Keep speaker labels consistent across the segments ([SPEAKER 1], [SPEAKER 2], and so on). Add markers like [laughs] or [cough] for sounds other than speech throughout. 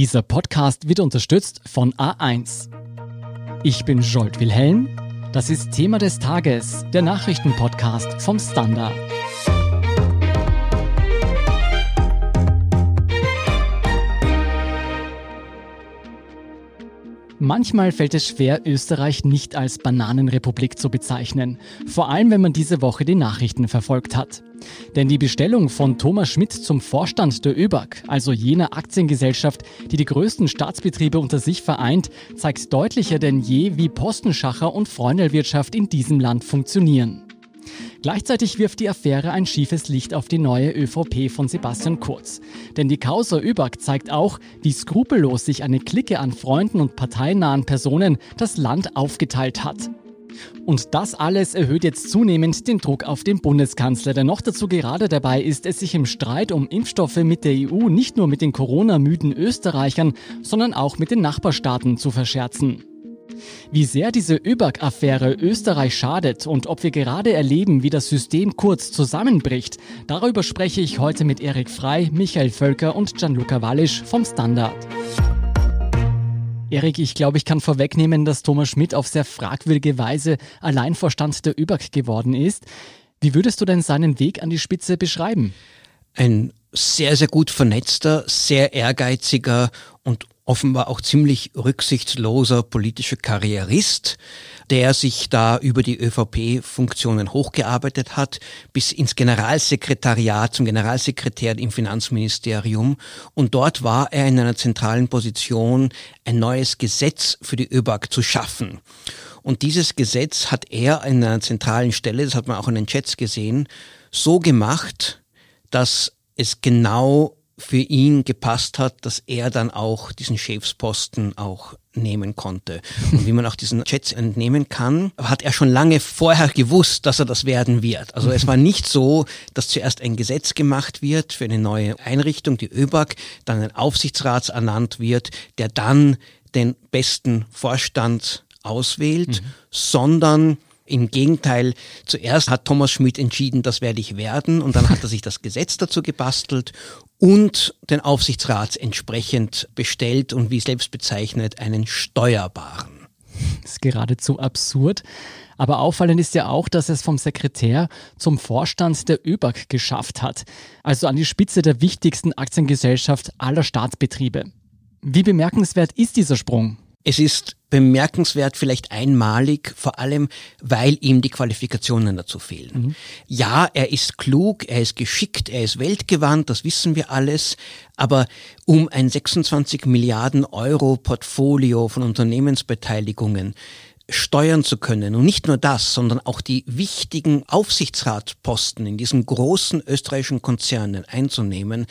[SPEAKER 1] Dieser Podcast wird unterstützt von A1. Ich bin Jolt Wilhelm. Das ist Thema des Tages, der Nachrichtenpodcast vom Standard. Manchmal fällt es schwer, Österreich nicht als Bananenrepublik zu bezeichnen, vor allem wenn man diese Woche die Nachrichten verfolgt hat. Denn die Bestellung von Thomas Schmidt zum Vorstand der ÖBAG, also jener Aktiengesellschaft, die die größten Staatsbetriebe unter sich vereint, zeigt deutlicher denn je, wie Postenschacher und Freundelwirtschaft in diesem Land funktionieren. Gleichzeitig wirft die Affäre ein schiefes Licht auf die neue ÖVP von Sebastian Kurz. Denn die Causa ÖBAG zeigt auch, wie skrupellos sich eine Clique an Freunden und parteinahen Personen das Land aufgeteilt hat. Und das alles erhöht jetzt zunehmend den Druck auf den Bundeskanzler, der noch dazu gerade dabei ist, es sich im Streit um Impfstoffe mit der EU nicht nur mit den Corona-müden Österreichern, sondern auch mit den Nachbarstaaten zu verscherzen. Wie sehr diese ÖBAG-Affäre Österreich schadet und ob wir gerade erleben, wie das System kurz zusammenbricht, darüber spreche ich heute mit Erik Frei, Michael Völker und Gianluca Wallisch vom Standard. Erik, ich glaube, ich kann vorwegnehmen, dass Thomas Schmidt auf sehr fragwürdige Weise Alleinvorstand der ÖBAG geworden ist. Wie würdest du denn seinen Weg an die Spitze beschreiben?
[SPEAKER 2] Ein sehr, sehr gut vernetzter, sehr ehrgeiziger und offenbar auch ziemlich rücksichtsloser politischer Karrierist, der sich da über die ÖVP-Funktionen hochgearbeitet hat, bis ins Generalsekretariat, zum Generalsekretär im Finanzministerium. Und dort war er in einer zentralen Position, ein neues Gesetz für die ÖBAG zu schaffen. Und dieses Gesetz hat er in einer zentralen Stelle, das hat man auch in den Chats gesehen, so gemacht, dass es genau für ihn gepasst hat, dass er dann auch diesen Chefsposten auch nehmen konnte. [laughs] Und wie man auch diesen Chats entnehmen kann, hat er schon lange vorher gewusst, dass er das werden wird. Also es war nicht so, dass zuerst ein Gesetz gemacht wird für eine neue Einrichtung, die ÖBAG, dann ein Aufsichtsrat ernannt wird, der dann den besten Vorstand auswählt, mhm. sondern im Gegenteil, zuerst hat Thomas Schmidt entschieden, das werde ich werden und dann hat er sich das Gesetz dazu gebastelt und den Aufsichtsrat entsprechend bestellt und wie selbst bezeichnet einen steuerbaren.
[SPEAKER 1] Das ist geradezu absurd. Aber auffallend ist ja auch, dass es vom Sekretär zum Vorstand der ÖBAG geschafft hat, also an die Spitze der wichtigsten Aktiengesellschaft aller Staatsbetriebe. Wie bemerkenswert ist dieser Sprung?
[SPEAKER 2] Es ist bemerkenswert, vielleicht einmalig, vor allem, weil ihm die Qualifikationen dazu fehlen. Mhm. Ja, er ist klug, er ist geschickt, er ist weltgewandt, das wissen wir alles, aber um ein 26 Milliarden Euro Portfolio von Unternehmensbeteiligungen steuern zu können. Und nicht nur das, sondern auch die wichtigen Aufsichtsratposten in diesen großen österreichischen Konzernen einzunehmen,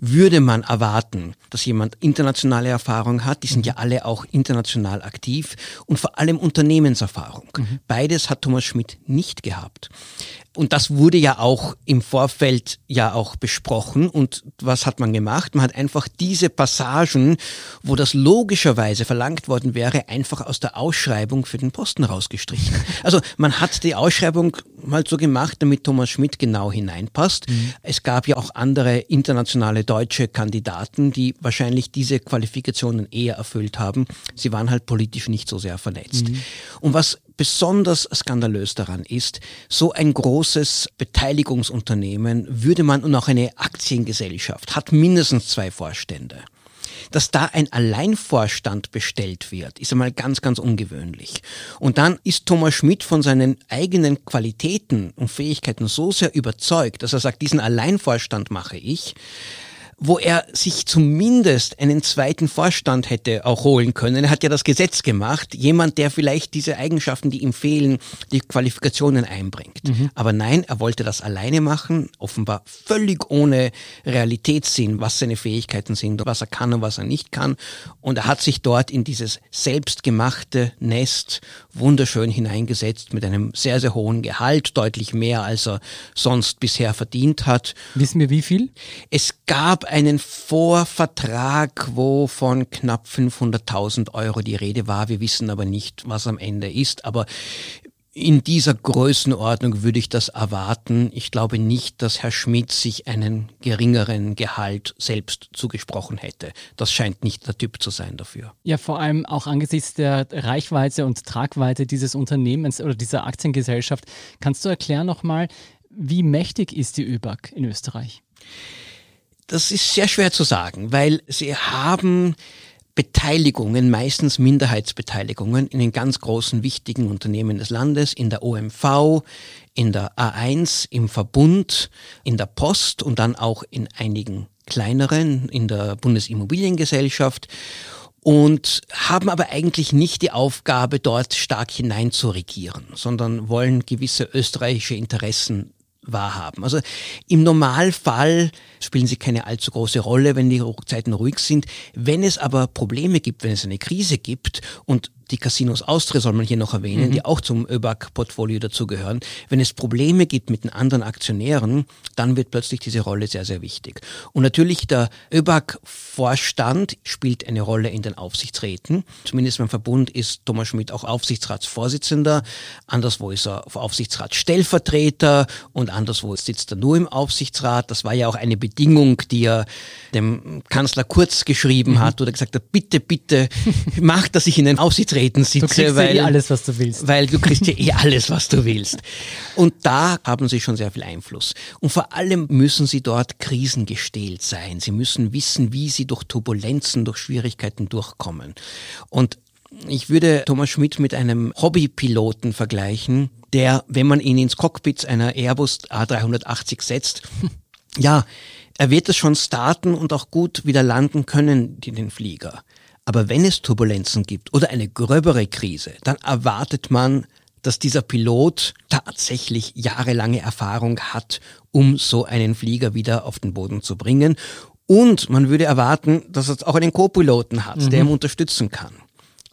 [SPEAKER 2] würde man erwarten, dass jemand internationale Erfahrung hat. Die sind ja alle auch international aktiv und vor allem Unternehmenserfahrung. Mhm. Beides hat Thomas Schmidt nicht gehabt. Und das wurde ja auch im Vorfeld ja auch besprochen. Und was hat man gemacht? Man hat einfach diese Passagen, wo das logischerweise verlangt worden wäre, einfach aus der Ausschreibung für den Posten rausgestrichen. [laughs] Also man hat die Ausschreibung mal so gemacht, damit Thomas Schmidt genau hineinpasst. Mhm. Es gab ja auch andere internationale deutsche Kandidaten, die wahrscheinlich diese Qualifikationen eher erfüllt haben. Sie waren halt politisch nicht so sehr vernetzt. Mhm. Und was besonders skandalös daran ist, so ein großes Beteiligungsunternehmen würde man und auch eine Aktiengesellschaft hat mindestens zwei Vorstände. Dass da ein Alleinvorstand bestellt wird, ist einmal ganz, ganz ungewöhnlich. Und dann ist Thomas Schmidt von seinen eigenen Qualitäten und Fähigkeiten so sehr überzeugt, dass er sagt, diesen Alleinvorstand mache ich, wo er sich zumindest einen zweiten Vorstand hätte auch holen können. Er hat ja das Gesetz gemacht, jemand, der vielleicht diese Eigenschaften, die ihm fehlen, die Qualifikationen einbringt. Mhm. Aber nein, er wollte das alleine machen, offenbar völlig ohne Realitätssinn, was seine Fähigkeiten sind, was er kann und was er nicht kann. Und er hat sich dort in dieses selbstgemachte Nest wunderschön hineingesetzt mit einem sehr, sehr hohen Gehalt, deutlich mehr, als er sonst bisher verdient hat.
[SPEAKER 1] Wissen wir wie viel?
[SPEAKER 2] Es gab einen Vorvertrag, wo von knapp 500.000 Euro die Rede war. Wir wissen aber nicht, was am Ende ist. Aber in dieser Größenordnung würde ich das erwarten. Ich glaube nicht, dass Herr Schmidt sich einen geringeren Gehalt selbst zugesprochen hätte. Das scheint nicht der Typ zu sein dafür.
[SPEAKER 1] Ja, vor allem auch angesichts der Reichweite und Tragweite dieses Unternehmens oder dieser Aktiengesellschaft. Kannst du erklären nochmal, wie mächtig ist die ÖBAG in Österreich?
[SPEAKER 2] Das ist sehr schwer zu sagen, weil sie haben Beteiligungen, meistens Minderheitsbeteiligungen in den ganz großen wichtigen Unternehmen des Landes, in der OMV, in der A1, im Verbund, in der Post und dann auch in einigen kleineren, in der Bundesimmobiliengesellschaft und haben aber eigentlich nicht die Aufgabe, dort stark hinein zu regieren, sondern wollen gewisse österreichische Interessen wahrhaben. Also im Normalfall spielen sie keine allzu große Rolle, wenn die Zeiten ruhig sind. Wenn es aber Probleme gibt, wenn es eine Krise gibt und die Casinos Austria soll man hier noch erwähnen, mhm. die auch zum ÖBAG-Portfolio dazugehören. Wenn es Probleme gibt mit den anderen Aktionären, dann wird plötzlich diese Rolle sehr, sehr wichtig. Und natürlich der ÖBAG-Vorstand spielt eine Rolle in den Aufsichtsräten. Zumindest beim Verbund ist Thomas Schmidt auch Aufsichtsratsvorsitzender. Anderswo ist er Aufsichtsratsstellvertreter und anderswo sitzt er nur im Aufsichtsrat. Das war ja auch eine Bedingung, die er dem Kanzler Kurz geschrieben mhm. hat oder gesagt hat, bitte, bitte, [laughs] mach, dass ich in den Aufsichtsrat Treten sitze. Du
[SPEAKER 1] kriegst weil, ja eh alles, was du willst.
[SPEAKER 2] Weil du kriegst ja eh alles, was du willst. Und da haben sie schon sehr viel Einfluss. Und vor allem müssen sie dort krisengestählt sein. Sie müssen wissen, wie sie durch Turbulenzen, durch Schwierigkeiten durchkommen. Und ich würde Thomas Schmidt mit einem Hobbypiloten vergleichen, der, wenn man ihn ins Cockpit einer Airbus A380 setzt, [laughs] ja, er wird es schon starten und auch gut wieder landen können, den Flieger. Aber wenn es Turbulenzen gibt oder eine gröbere Krise, dann erwartet man, dass dieser Pilot tatsächlich jahrelange Erfahrung hat, um so einen Flieger wieder auf den Boden zu bringen. Und man würde erwarten, dass es auch einen Co-Piloten hat, mhm. der ihm unterstützen kann.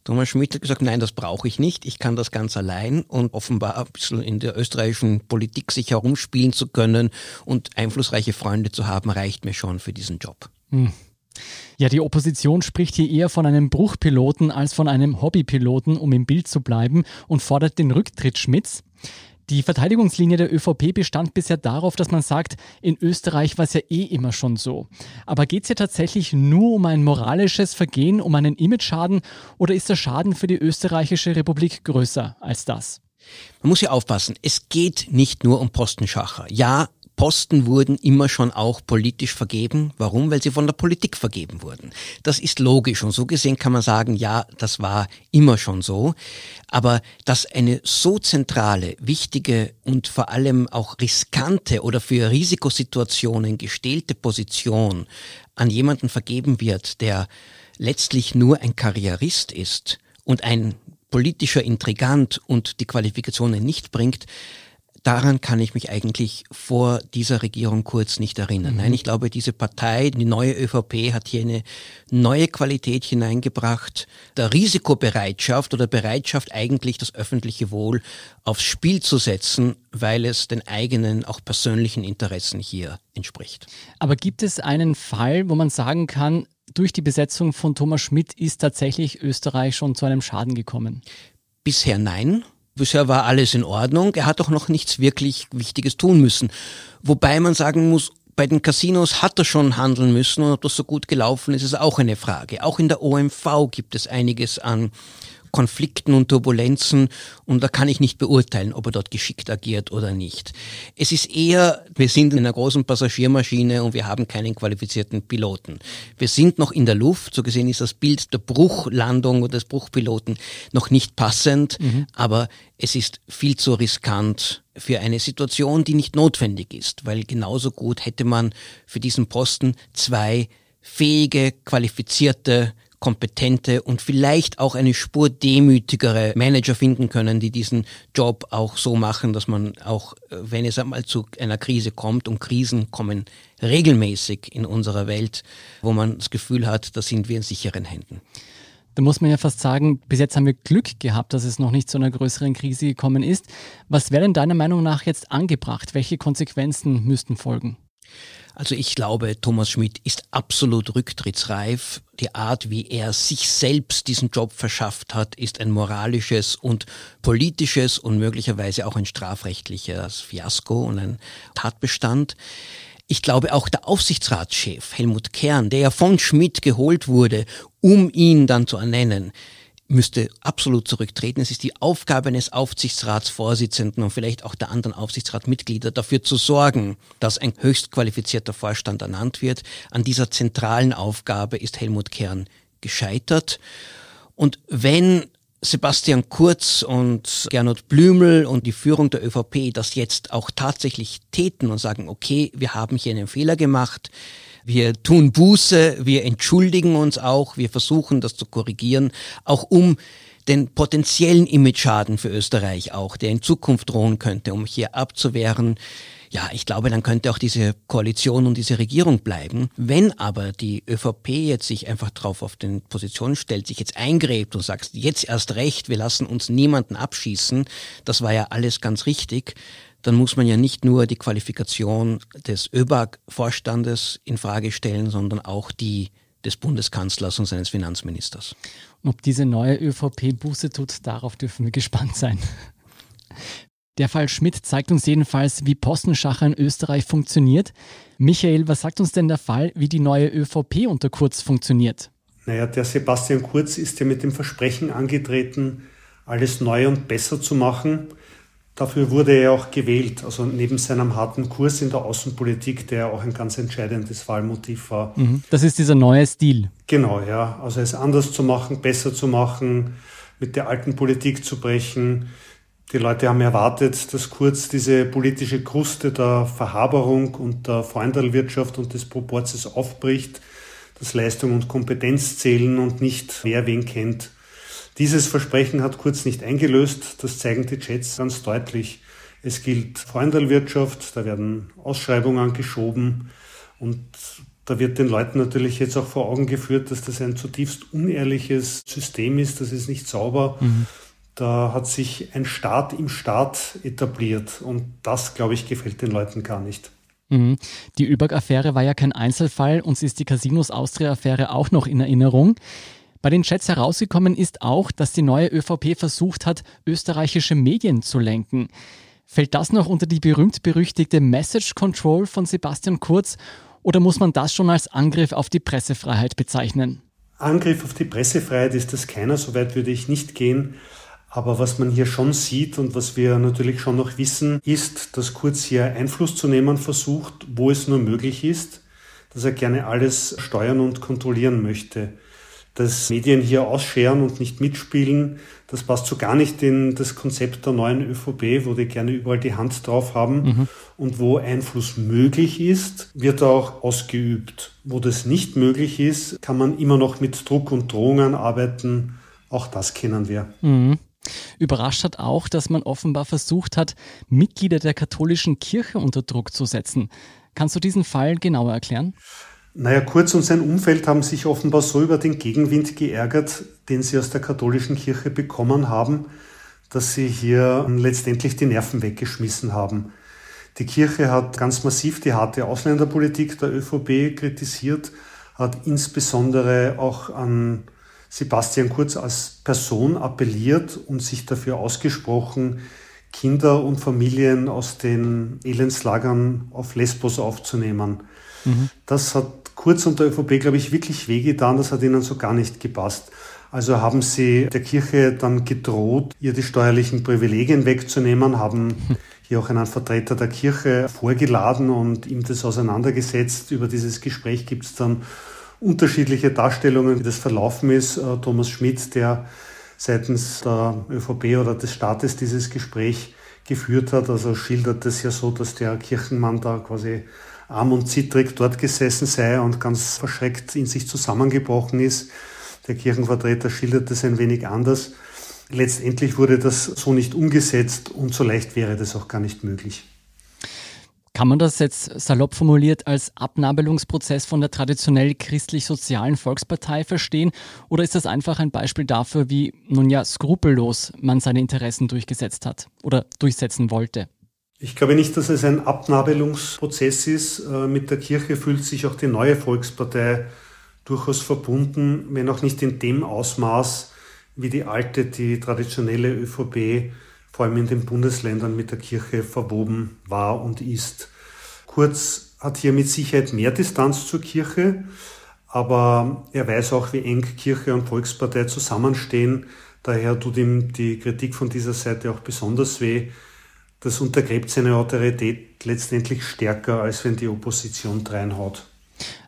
[SPEAKER 2] Thomas Schmidt hat gesagt, nein, das brauche ich nicht, ich kann das ganz allein und offenbar ein bisschen in der österreichischen Politik sich herumspielen zu können und einflussreiche Freunde zu haben, reicht mir schon für diesen Job. Mhm.
[SPEAKER 1] Ja, die Opposition spricht hier eher von einem Bruchpiloten als von einem Hobbypiloten, um im Bild zu bleiben, und fordert den Rücktritt Schmidts. Die Verteidigungslinie der ÖVP bestand bisher darauf, dass man sagt, in Österreich war es ja eh immer schon so. Aber geht es hier tatsächlich nur um ein moralisches Vergehen, um einen Imageschaden oder ist der Schaden für die österreichische Republik größer als das?
[SPEAKER 2] Man muss ja aufpassen, es geht nicht nur um Postenschacher. Ja, Posten wurden immer schon auch politisch vergeben. Warum? Weil sie von der Politik vergeben wurden. Das ist logisch und so gesehen kann man sagen, ja, das war immer schon so. Aber dass eine so zentrale, wichtige und vor allem auch riskante oder für Risikosituationen gestellte Position an jemanden vergeben wird, der letztlich nur ein Karrierist ist und ein politischer Intrigant und die Qualifikationen nicht bringt, daran kann ich mich eigentlich vor dieser Regierung kurz nicht erinnern. Mhm. Nein, ich glaube, diese Partei, die neue ÖVP hat hier eine neue Qualität hineingebracht, der Risikobereitschaft oder Bereitschaft eigentlich das öffentliche Wohl aufs Spiel zu setzen, weil es den eigenen, auch persönlichen Interessen hier entspricht.
[SPEAKER 1] Aber gibt es einen Fall, wo man sagen kann, durch die Besetzung von Thomas Schmidt ist tatsächlich Österreich schon zu einem Schaden gekommen?
[SPEAKER 2] Bisher nein. Bisher war alles in Ordnung. Er hat auch noch nichts wirklich Wichtiges tun müssen. Wobei man sagen muss, bei den Casinos hat er schon handeln müssen und ob das so gut gelaufen ist, ist auch eine Frage. Auch in der OMV gibt es einiges an Konflikten und Turbulenzen und da kann ich nicht beurteilen, ob er dort geschickt agiert oder nicht. Es ist eher, wir sind in einer großen Passagiermaschine und wir haben keinen qualifizierten Piloten. Wir sind noch in der Luft, so gesehen ist das Bild der Bruchlandung oder des Bruchpiloten noch nicht passend, mhm. aber es ist viel zu riskant für eine Situation, die nicht notwendig ist, weil genauso gut hätte man für diesen Posten zwei fähige, qualifizierte kompetente und vielleicht auch eine Spur demütigere Manager finden können, die diesen Job auch so machen, dass man auch, äh, wenn es einmal zu einer Krise kommt, und Krisen kommen regelmäßig in unserer Welt, wo man das Gefühl hat, da sind wir in sicheren Händen.
[SPEAKER 1] Da muss man ja fast sagen, bis jetzt haben wir Glück gehabt, dass es noch nicht zu einer größeren Krise gekommen ist. Was wäre denn deiner Meinung nach jetzt angebracht? Welche Konsequenzen müssten folgen?
[SPEAKER 2] Also ich glaube, Thomas Schmidt ist absolut rücktrittsreif. Die Art, wie er sich selbst diesen Job verschafft hat, ist ein moralisches und politisches und möglicherweise auch ein strafrechtliches Fiasko und ein Tatbestand. Ich glaube auch der Aufsichtsratschef Helmut Kern, der ja von Schmidt geholt wurde, um ihn dann zu ernennen, müsste absolut zurücktreten. Es ist die Aufgabe eines Aufsichtsratsvorsitzenden und vielleicht auch der anderen Aufsichtsratmitglieder dafür zu sorgen, dass ein höchst qualifizierter Vorstand ernannt wird. An dieser zentralen Aufgabe ist Helmut Kern gescheitert. Und wenn Sebastian Kurz und Gernot Blümel und die Führung der ÖVP das jetzt auch tatsächlich täten und sagen, okay, wir haben hier einen Fehler gemacht, wir tun Buße, wir entschuldigen uns auch, wir versuchen das zu korrigieren, auch um den potenziellen Image-Schaden für Österreich auch, der in Zukunft drohen könnte, um hier abzuwehren. Ja, ich glaube, dann könnte auch diese Koalition und diese Regierung bleiben. Wenn aber die ÖVP jetzt sich einfach drauf auf den Positionen stellt, sich jetzt eingräbt und sagt, jetzt erst recht, wir lassen uns niemanden abschießen, das war ja alles ganz richtig, dann muss man ja nicht nur die Qualifikation des ÖBAG-Vorstandes in Frage stellen, sondern auch die des Bundeskanzlers und seines Finanzministers.
[SPEAKER 1] Ob diese neue ÖVP Buße tut, darauf dürfen wir gespannt sein. Der Fall Schmidt zeigt uns jedenfalls, wie Postenschacher in Österreich funktioniert. Michael, was sagt uns denn der Fall, wie die neue ÖVP unter Kurz funktioniert?
[SPEAKER 3] Naja, der Sebastian Kurz ist ja mit dem Versprechen angetreten, alles neu und besser zu machen. Dafür wurde er auch gewählt, also neben seinem harten Kurs in der Außenpolitik, der auch ein ganz entscheidendes Wahlmotiv war.
[SPEAKER 1] Mhm. Das ist dieser neue Stil.
[SPEAKER 3] Genau, ja. Also es anders zu machen, besser zu machen, mit der alten Politik zu brechen. Die Leute haben erwartet, dass Kurz diese politische Kruste der Verhaberung und der Freundelwirtschaft und des Proporzes aufbricht, dass Leistung und Kompetenz zählen und nicht wer wen kennt. Dieses Versprechen hat Kurz nicht eingelöst. Das zeigen die Chats ganz deutlich. Es gilt Freundelwirtschaft, da werden Ausschreibungen geschoben und da wird den Leuten natürlich jetzt auch vor Augen geführt, dass das ein zutiefst unehrliches System ist, das ist nicht sauber. Mhm. Da hat sich ein Staat im Staat etabliert und das, glaube ich, gefällt den Leuten gar nicht.
[SPEAKER 1] Mhm. Die ÖBAG-Affäre war ja kein Einzelfall, uns ist die Casinos Austria-Affäre auch noch in Erinnerung. Bei den Chats herausgekommen ist auch, dass die neue ÖVP versucht hat, österreichische Medien zu lenken. Fällt das noch unter die berühmt-berüchtigte Message Control von Sebastian Kurz oder muss man das schon als Angriff auf die Pressefreiheit bezeichnen?
[SPEAKER 3] Angriff auf die Pressefreiheit ist das keiner, soweit würde ich nicht gehen. Aber was man hier schon sieht und was wir natürlich schon noch wissen, ist, dass Kurz hier Einfluss zu nehmen versucht, wo es nur möglich ist, dass er gerne alles steuern und kontrollieren möchte dass Medien hier ausscheren und nicht mitspielen, das passt so gar nicht in das Konzept der neuen ÖVP, wo die gerne überall die Hand drauf haben mhm. und wo Einfluss möglich ist, wird auch ausgeübt. Wo das nicht möglich ist, kann man immer noch mit Druck und Drohungen arbeiten. Auch das kennen wir.
[SPEAKER 1] Mhm. Überrascht hat auch, dass man offenbar versucht hat, Mitglieder der katholischen Kirche unter Druck zu setzen. Kannst du diesen Fall genauer erklären?
[SPEAKER 3] Naja, Kurz und sein Umfeld haben sich offenbar so über den Gegenwind geärgert, den sie aus der katholischen Kirche bekommen haben, dass sie hier letztendlich die Nerven weggeschmissen haben. Die Kirche hat ganz massiv die harte Ausländerpolitik der ÖVP kritisiert, hat insbesondere auch an Sebastian Kurz als Person appelliert und sich dafür ausgesprochen, Kinder und Familien aus den Elendslagern auf Lesbos aufzunehmen. Mhm. Das hat Kurz und der ÖVP, glaube ich, wirklich wehgetan. Das hat ihnen so gar nicht gepasst. Also haben sie der Kirche dann gedroht, ihr die steuerlichen Privilegien wegzunehmen, haben hier auch einen Vertreter der Kirche vorgeladen und ihm das auseinandergesetzt. Über dieses Gespräch gibt es dann unterschiedliche Darstellungen, wie das verlaufen ist. Äh, Thomas Schmidt, der seitens der ÖVP oder des Staates dieses Gespräch geführt hat, also schildert es ja so, dass der Kirchenmann da quasi arm und zittrig dort gesessen sei und ganz verschreckt in sich zusammengebrochen ist. Der Kirchenvertreter schildert das ein wenig anders. Letztendlich wurde das so nicht umgesetzt und so leicht wäre das auch gar nicht möglich.
[SPEAKER 1] Kann man das jetzt salopp formuliert als Abnabelungsprozess von der traditionell christlich-sozialen Volkspartei verstehen? Oder ist das einfach ein Beispiel dafür, wie nun ja skrupellos man seine Interessen durchgesetzt hat oder durchsetzen wollte?
[SPEAKER 3] Ich glaube nicht, dass es ein Abnabelungsprozess ist. Äh, mit der Kirche fühlt sich auch die neue Volkspartei durchaus verbunden, wenn auch nicht in dem Ausmaß, wie die alte, die traditionelle ÖVP vor allem in den Bundesländern mit der Kirche verwoben war und ist. Kurz hat hier mit Sicherheit mehr Distanz zur Kirche, aber er weiß auch, wie eng Kirche und Volkspartei zusammenstehen. Daher tut ihm die Kritik von dieser Seite auch besonders weh. Das untergräbt seine Autorität letztendlich stärker, als wenn die Opposition dreinhaut.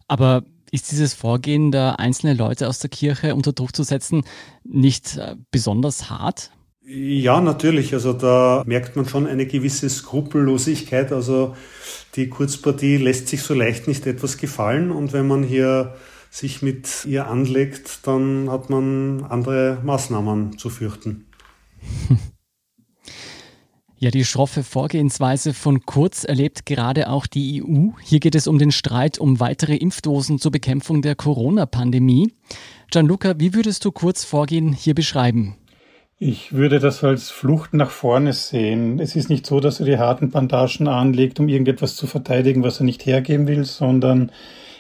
[SPEAKER 1] Aber ist dieses Vorgehen, da einzelne Leute aus der Kirche unter Druck zu setzen, nicht äh, besonders hart?
[SPEAKER 3] Ja, natürlich. Also da merkt man schon eine gewisse Skrupellosigkeit. Also die Kurzpartie lässt sich so leicht nicht etwas gefallen. Und wenn man hier sich mit ihr anlegt, dann hat man andere Maßnahmen zu fürchten. [laughs]
[SPEAKER 1] Ja, die schroffe Vorgehensweise von Kurz erlebt gerade auch die EU. Hier geht es um den Streit um weitere Impfdosen zur Bekämpfung der Corona-Pandemie. Gianluca, wie würdest du Kurz Vorgehen hier beschreiben?
[SPEAKER 4] Ich würde das als Flucht nach vorne sehen. Es ist nicht so, dass er die harten Bandagen anlegt, um irgendetwas zu verteidigen, was er nicht hergeben will, sondern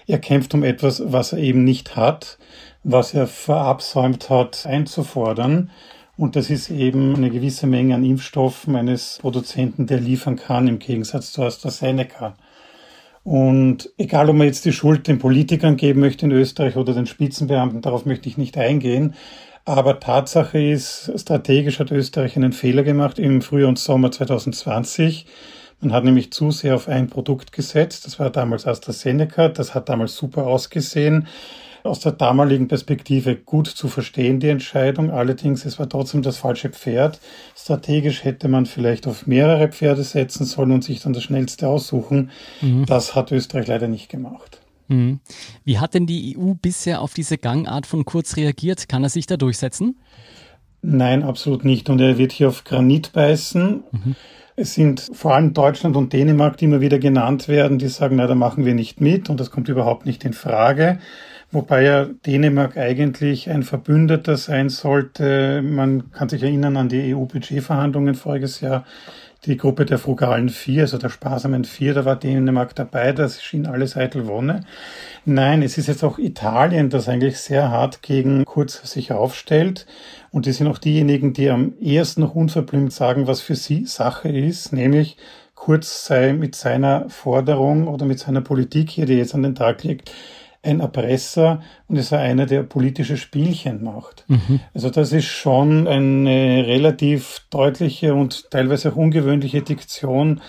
[SPEAKER 4] er kämpft um etwas, was er eben nicht hat, was er verabsäumt hat einzufordern. Und das ist eben eine gewisse Menge an Impfstoffen eines Produzenten, der liefern kann, im Gegensatz zu AstraZeneca. Und egal, ob man jetzt die Schuld den Politikern geben möchte in Österreich oder den Spitzenbeamten, darauf möchte ich nicht eingehen. Aber Tatsache ist, strategisch hat Österreich einen Fehler gemacht im Frühjahr und Sommer 2020. Man hat nämlich zu sehr auf ein Produkt gesetzt. Das war damals AstraZeneca. Das hat damals super ausgesehen. Aus der damaligen Perspektive gut zu verstehen, die Entscheidung. Allerdings, es war trotzdem das falsche Pferd. Strategisch hätte man vielleicht auf mehrere Pferde setzen sollen und sich dann das schnellste aussuchen. Mhm. Das hat Österreich leider nicht gemacht.
[SPEAKER 1] Mhm. Wie hat denn die EU bisher auf diese Gangart von Kurz reagiert? Kann er sich da durchsetzen?
[SPEAKER 4] Nein, absolut nicht. Und er wird hier auf Granit beißen. Mhm. Es sind vor allem Deutschland und Dänemark, die immer wieder genannt werden, die sagen, na, da machen wir nicht mit und das kommt überhaupt nicht in Frage. Wobei ja Dänemark eigentlich ein Verbündeter sein sollte. Man kann sich erinnern an die EU-Budgetverhandlungen voriges Jahr die Gruppe der frugalen Vier, also der sparsamen Vier, da war Dänemark dabei, das schien alles eitel Wonne. Nein, es ist jetzt auch Italien, das eigentlich sehr hart gegen Kurz sich aufstellt. Und die sind auch diejenigen, die am ehesten noch unverblümt sagen, was für sie Sache ist, nämlich Kurz sei mit seiner Forderung oder mit seiner Politik hier, die jetzt an den Tag liegt, ein Erpresser und es war einer, der politische Spielchen macht. Mhm. Also das ist schon eine relativ deutliche und teilweise auch ungewöhnliche Diktion,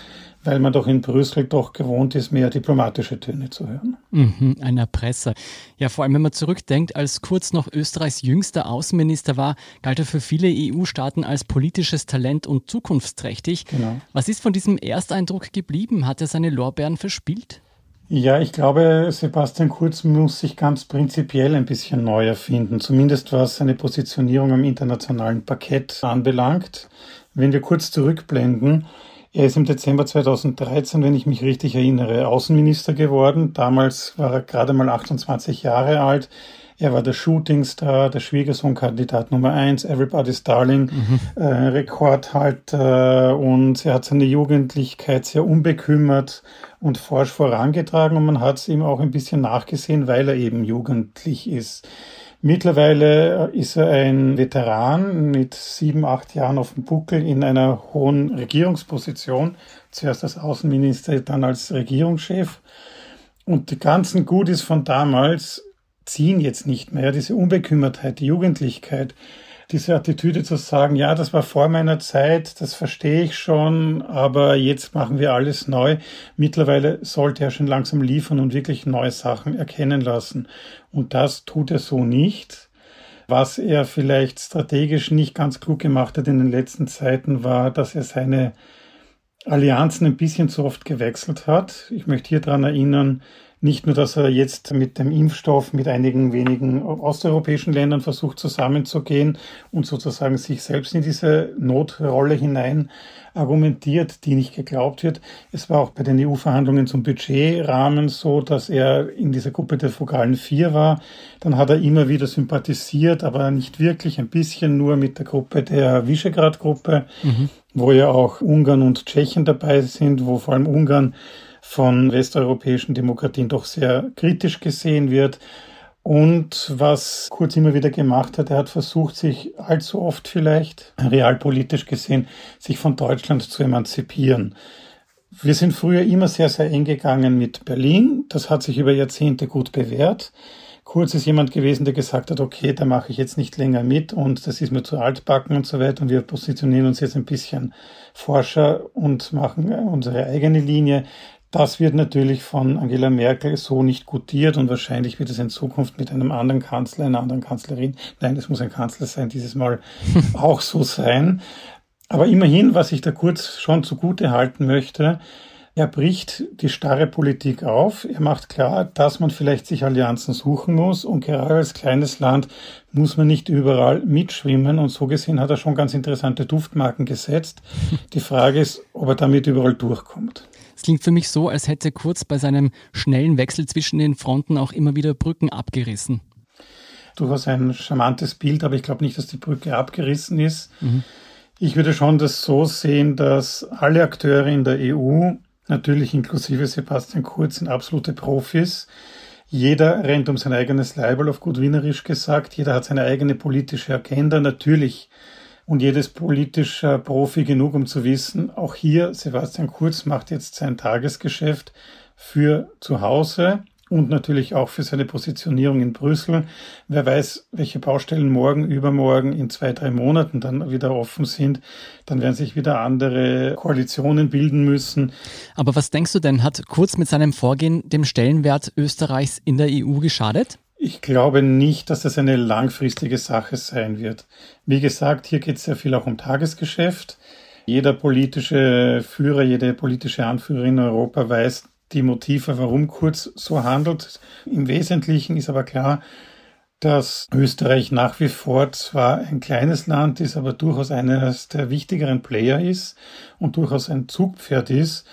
[SPEAKER 4] weil man doch in Brüssel doch gewohnt ist, mehr diplomatische Töne zu hören.
[SPEAKER 1] Mhm, ein Erpresser. Ja, vor allem, wenn man zurückdenkt, als Kurz noch Österreichs jüngster Außenminister war, galt er für viele EU-Staaten als politisches Talent und zukunftsträchtig. Genau. Was ist von diesem Ersteindruck geblieben? Hat er seine Lorbeeren verspielt?
[SPEAKER 4] Ja, ich glaube, Sebastian Kurz muss sich ganz prinzipiell ein bisschen neu erfinden, zumindest was seine Positionierung am internationalen Parkett anbelangt. Wenn wir kurz zurückblenden, er ist im Dezember 2013, wenn ich mich richtig erinnere, Außenminister geworden. Damals war er gerade mal 28 Jahre alt. Er war der Shootingstar, der Schwiegersohnkandidat Nummer eins, Everybody's Darling, mhm. äh, Rekordhalter und er hat seine Jugendlichkeit sehr unbekümmert und forsch vorangetragen und man hat es ihm auch ein bisschen nachgesehen, weil er eben jugendlich ist. Mittlerweile ist er ein Veteran mit sieben, acht Jahren auf dem Buckel in einer hohen Regierungsposition. Zuerst als Außenminister, dann als Regierungschef. Und die ganzen Goodies von damals ziehen jetzt nicht mehr. Diese Unbekümmertheit, die Jugendlichkeit, diese Attitüde zu sagen, ja, das war vor meiner Zeit, das verstehe ich schon, aber jetzt machen wir alles neu. Mittlerweile sollte er schon langsam liefern und wirklich neue Sachen erkennen lassen. Und das tut er so nicht. Was er vielleicht strategisch nicht ganz klug gemacht hat in den letzten Zeiten, war, dass er seine Allianzen ein bisschen zu oft gewechselt hat. Ich möchte hier dran erinnern, Nicht nur, dass er jetzt mit dem Impfstoff mit einigen wenigen osteuropäischen Ländern versucht zusammenzugehen und sozusagen sich selbst in diese Notrolle hinein argumentiert, die nicht geglaubt wird. Es war auch bei den EU-Verhandlungen zum Budgetrahmen so, dass er in dieser Gruppe der Vogalen Vier war. Dann hat er immer wieder sympathisiert, aber nicht wirklich, ein bisschen nur mit der Gruppe der Visegrad-Gruppe, mhm. wo ja auch Ungarn und Tschechien dabei sind, wo vor allem Ungarn von westeuropäischen Demokratien doch sehr kritisch gesehen wird. Und was Kurz immer wieder gemacht hat, er hat versucht, sich allzu oft vielleicht, realpolitisch gesehen, sich von Deutschland zu emanzipieren. Wir sind früher immer sehr, sehr eng gegangen mit Berlin. Das hat sich über Jahrzehnte gut bewährt. Kurz ist jemand gewesen, der gesagt hat, okay, da mache ich jetzt nicht länger mit und das ist mir zu altbacken und so weiter und wir positionieren uns jetzt ein bisschen forscher und machen unsere eigene Linie. Das wird natürlich von Angela Merkel so nicht gutiert und wahrscheinlich wird es in Zukunft mit einem anderen Kanzler, einer anderen Kanzlerin, nein, es muss ein Kanzler sein, dieses Mal [laughs] auch so sein. Aber immerhin, was ich da kurz schon zugute halten möchte, er bricht die starre Politik auf. Er macht klar, dass man vielleicht sich Allianzen suchen muss und gerade als kleines Land muss man nicht überall mitschwimmen und so gesehen hat er schon ganz interessante Duftmarken gesetzt. [laughs] Die Frage ist, ob er damit überall durchkommt.
[SPEAKER 1] Es klingt für mich so, als hätte Kurz bei seinem schnellen Wechsel zwischen den Fronten auch immer wieder Brücken abgerissen.
[SPEAKER 4] Du hast ein charmantes Bild, aber ich glaube nicht, dass die Brücke abgerissen ist. Mhm. Ich würde schon das so sehen, dass alle Akteure in der EU, natürlich inklusive Sebastian Kurz, sind absolute Profis. Jeder rennt um sein eigenes Leibel, auf gut wienerisch gesagt. Jeder hat seine eigene politische Agenda. Natürlich und jedes politischer Profi genug, um zu wissen, auch hier, Sebastian Kurz macht jetzt sein Tagesgeschäft für zu Hause und natürlich auch für seine Positionierung in Brüssel. Wer weiß, welche Baustellen morgen, übermorgen, in zwei, drei Monaten dann wieder offen sind. Dann werden sich wieder andere Koalitionen bilden müssen.
[SPEAKER 1] Aber was denkst du denn, hat Kurz mit seinem Vorgehen dem Stellenwert Österreichs in der EU geschadet?
[SPEAKER 4] Ich glaube nicht, dass das eine langfristige Sache sein wird. Wie gesagt, hier geht es sehr viel auch um Tagesgeschäft. Jeder politische Führer, jede politische Anführerin in Europa weiß die Motive, warum Kurz so handelt. Im Wesentlichen ist aber klar, dass Österreich nach wie vor zwar ein kleines Land ist, aber durchaus eines der wichtigeren Player ist und durchaus ein Zugpferd ist.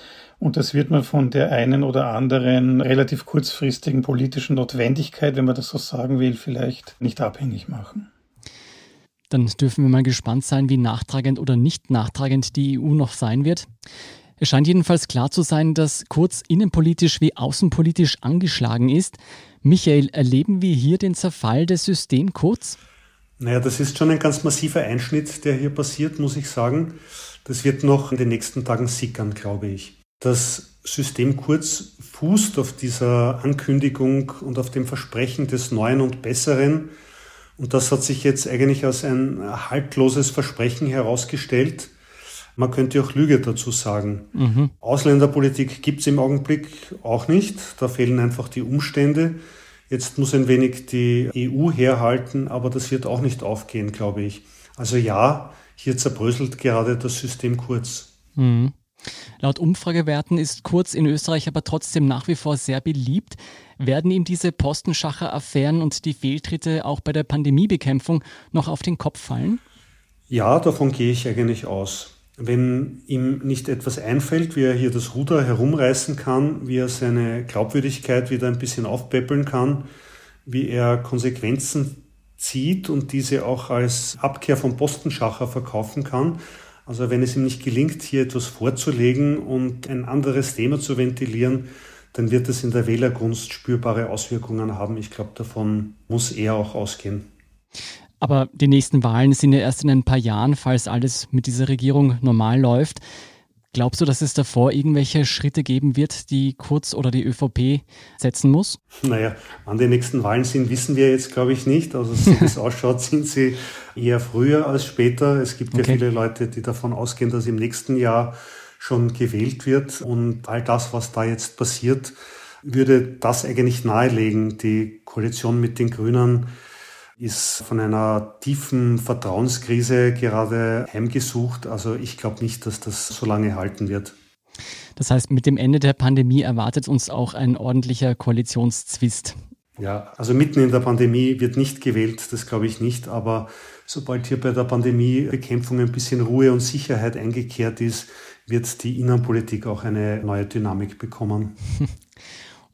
[SPEAKER 4] Und das wird man von der einen oder anderen relativ kurzfristigen politischen Notwendigkeit, wenn man das so sagen will, vielleicht nicht abhängig machen.
[SPEAKER 1] Dann dürfen wir mal gespannt sein, wie nachtragend oder nicht nachtragend die EU noch sein wird. Es scheint jedenfalls klar zu sein, dass Kurz innenpolitisch wie außenpolitisch angeschlagen ist. Michael, erleben wir hier den Zerfall des Systems Kurz?
[SPEAKER 3] Naja, das ist schon ein ganz massiver Einschnitt, der hier passiert, muss ich sagen. Das wird noch in den nächsten Tagen sickern, glaube ich. Das System kurz fußt auf dieser Ankündigung und auf dem Versprechen des Neuen und Besseren. Und das hat sich jetzt eigentlich als ein haltloses Versprechen herausgestellt. Man könnte auch Lüge dazu sagen. Mhm. Ausländerpolitik gibt es im Augenblick auch nicht. Da fehlen einfach die Umstände. Jetzt muss ein wenig die EU herhalten, aber das wird auch nicht aufgehen, glaube ich. Also ja, hier zerbröselt gerade das System kurz. Mhm.
[SPEAKER 1] Laut Umfragewerten ist Kurz in Österreich aber trotzdem nach wie vor sehr beliebt. Werden ihm diese Postenschacher-Affären und die Fehltritte auch bei der Pandemiebekämpfung noch auf den Kopf fallen?
[SPEAKER 3] Ja, davon gehe ich eigentlich aus. Wenn ihm nicht etwas einfällt, wie er hier das Ruder herumreißen kann, wie er seine Glaubwürdigkeit wieder ein bisschen aufpäppeln kann, wie er Konsequenzen zieht und diese auch als Abkehr vom Postenschacher verkaufen kann, also wenn es ihm nicht gelingt, hier etwas vorzulegen und ein anderes Thema zu ventilieren, dann wird es in der Wählergunst spürbare Auswirkungen haben. Ich glaube, davon muss er auch ausgehen.
[SPEAKER 1] Aber die nächsten Wahlen sind ja erst in ein paar Jahren, falls alles mit dieser Regierung normal läuft. Glaubst du, dass es davor irgendwelche Schritte geben wird, die Kurz oder die ÖVP setzen muss?
[SPEAKER 3] Naja, wann die nächsten Wahlen sind, wissen wir jetzt, glaube ich, nicht. Also so wie es [laughs] ausschaut, sind sie eher früher als später. Es gibt okay. ja viele Leute, die davon ausgehen, dass im nächsten Jahr schon gewählt wird. Und all das, was da jetzt passiert, würde das eigentlich nahelegen. Die Koalition mit den Grünen ist von einer tiefen Vertrauenskrise gerade heimgesucht. Also ich glaube nicht, dass das so lange halten wird.
[SPEAKER 1] Das heißt, mit dem Ende der Pandemie erwartet uns auch ein ordentlicher Koalitionszwist.
[SPEAKER 3] Ja, also mitten in der Pandemie wird nicht gewählt, das glaube ich nicht, aber sobald hier bei der Pandemiebekämpfung ein bisschen Ruhe und Sicherheit eingekehrt ist, wird die Innenpolitik auch eine neue Dynamik bekommen. [laughs]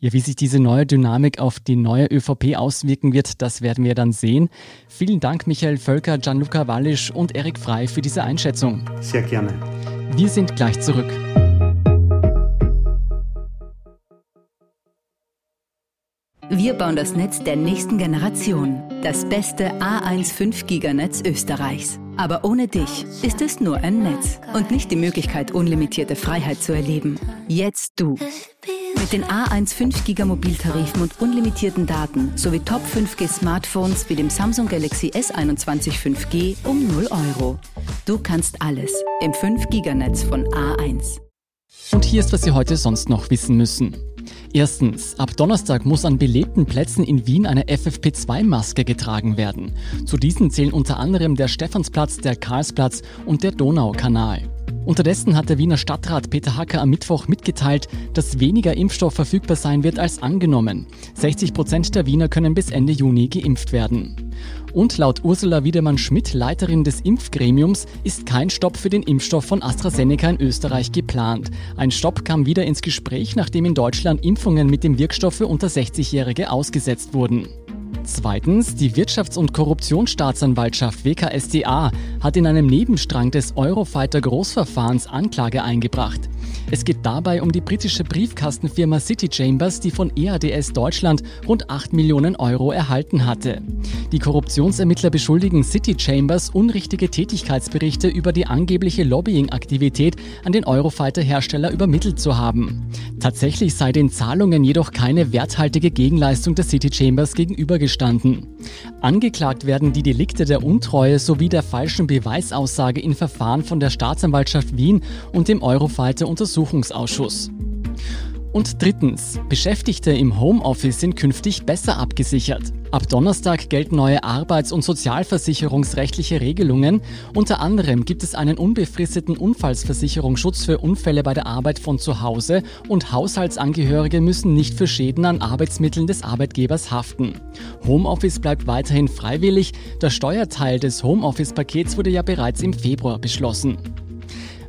[SPEAKER 1] Ja, wie sich diese neue Dynamik auf die neue ÖVP auswirken wird, das werden wir dann sehen. Vielen Dank, Michael Völker, Gianluca Wallisch und Erik Frei für diese Einschätzung.
[SPEAKER 3] Sehr gerne.
[SPEAKER 1] Wir sind gleich zurück.
[SPEAKER 5] Wir bauen das Netz der nächsten Generation. Das beste A1 5 Giganetz Österreichs. Aber ohne dich ist es nur ein Netz und nicht die Möglichkeit, unlimitierte Freiheit zu erleben. Jetzt du. Mit den A1 5 Giga Mobiltarifen und unlimitierten Daten sowie Top 5G Smartphones wie dem Samsung Galaxy S21 5G um 0 Euro. Du kannst alles im 5 Giganetz von A1.
[SPEAKER 1] Und hier ist, was Sie heute sonst noch wissen müssen. Erstens, ab Donnerstag muss an belebten Plätzen in Wien eine FFP2-Maske getragen werden. Zu diesen zählen unter anderem der Stephansplatz, der Karlsplatz und der Donaukanal. Unterdessen hat der Wiener Stadtrat Peter Hacker am Mittwoch mitgeteilt, dass weniger Impfstoff verfügbar sein wird als angenommen. 60 Prozent der Wiener können bis Ende Juni geimpft werden. Und laut Ursula Wiedemann-Schmidt, Leiterin des Impfgremiums, ist kein Stopp für den Impfstoff von AstraZeneca in Österreich geplant. Ein Stopp kam wieder ins Gespräch, nachdem in Deutschland Impfungen mit dem Wirkstoff für unter 60-Jährige ausgesetzt wurden. Zweitens, die Wirtschafts- und Korruptionsstaatsanwaltschaft WKSDA hat in einem Nebenstrang des Eurofighter Großverfahrens Anklage eingebracht. Es geht dabei um die britische Briefkastenfirma City Chambers, die von EADS Deutschland rund 8 Millionen Euro erhalten hatte. Die Korruptionsermittler beschuldigen City Chambers, unrichtige Tätigkeitsberichte über die angebliche Lobbying-Aktivität an den Eurofighter-Hersteller übermittelt zu haben. Tatsächlich sei den Zahlungen jedoch keine werthaltige Gegenleistung der City Chambers gegenübergestanden. Angeklagt werden die Delikte der Untreue sowie der falschen Beweisaussage in Verfahren von der Staatsanwaltschaft Wien und dem Eurofighter Untersuchungsausschuss. Und drittens, Beschäftigte im Homeoffice sind künftig besser abgesichert. Ab Donnerstag gelten neue arbeits- und sozialversicherungsrechtliche Regelungen. Unter anderem gibt es einen unbefristeten Unfallsversicherungsschutz für Unfälle bei der Arbeit von zu Hause und Haushaltsangehörige müssen nicht für Schäden an Arbeitsmitteln des Arbeitgebers haften. Homeoffice bleibt weiterhin freiwillig. Der Steuerteil des Homeoffice-Pakets wurde ja bereits im Februar beschlossen.